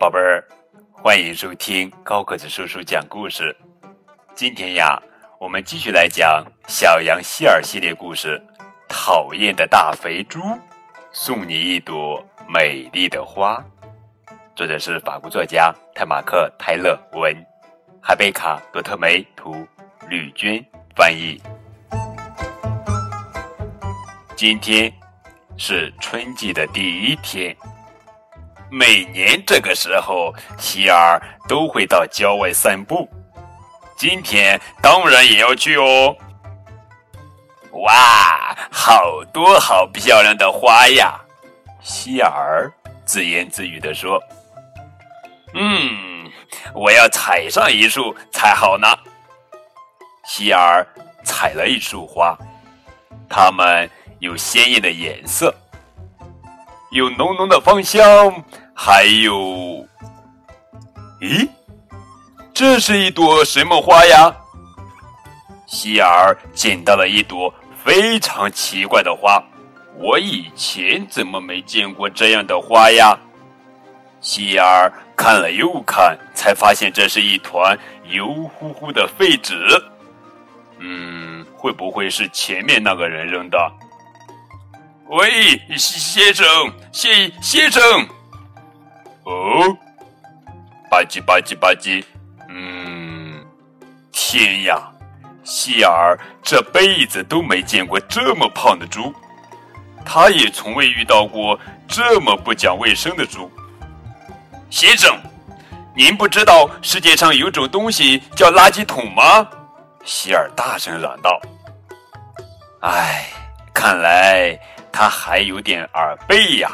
宝贝儿，欢迎收听高个子叔叔讲故事。今天呀，我们继续来讲小羊希尔系列故事。讨厌的大肥猪，送你一朵美丽的花。作者是法国作家泰马克·泰勒文，海贝卡·多特梅图，吕军翻译。今天是春季的第一天。每年这个时候，希尔都会到郊外散步。今天当然也要去哦。哇，好多好漂亮的花呀！希尔自言自语地说：“嗯，我要采上一束才好呢。”希尔采了一束花，它们有鲜艳的颜色。有浓浓的芳香，还有，咦，这是一朵什么花呀？希尔捡到了一朵非常奇怪的花，我以前怎么没见过这样的花呀？希尔看了又看，才发现这是一团油乎乎的废纸。嗯，会不会是前面那个人扔的？喂，先生，先先生，哦，吧唧吧唧吧唧，嗯，天呀，希尔这辈子都没见过这么胖的猪，他也从未遇到过这么不讲卫生的猪。先生，您不知道世界上有种东西叫垃圾桶吗？希尔大声嚷道。唉，看来。他还有点耳背呀，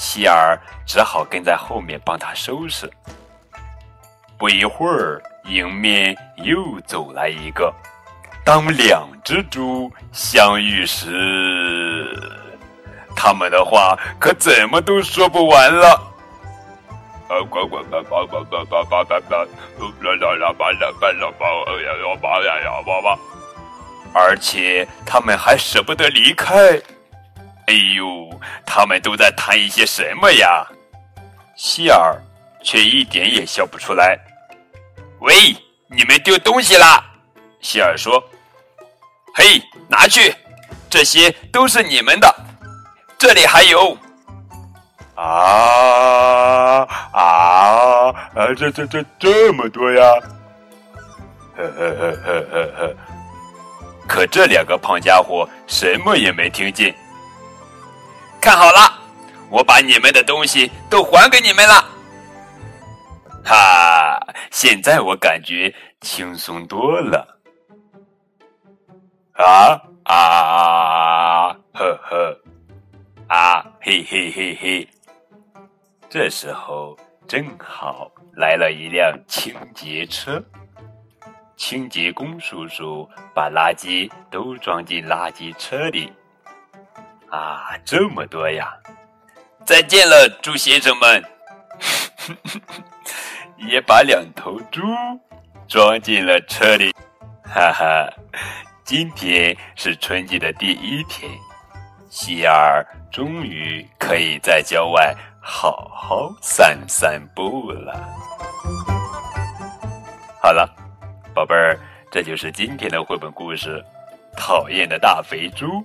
希尔只好跟在后面帮他收拾。不一会儿，迎面又走来一个。当两只猪相遇时，他们的话可怎么都说不完了。而且他们还舍不得离开。哎呦，他们都在谈一些什么呀？希尔却一点也笑不出来。喂，你们丢东西啦！希尔说：“嘿，拿去，这些都是你们的。这里还有。”啊啊啊！这这这这么多呀！呵呵呵呵呵呵。可这两个胖家伙什么也没听见。看好了，我把你们的东西都还给你们了。哈，现在我感觉轻松多了。啊啊，呵呵，啊嘿嘿嘿嘿。这时候正好来了一辆清洁车，清洁工叔叔把垃圾都装进垃圾车里。啊，这么多呀！再见了，猪先生们。也把两头猪装进了车里。哈哈，今天是春季的第一天，希尔终于可以在郊外好好散散步了。好了，宝贝儿，这就是今天的绘本故事。讨厌的大肥猪。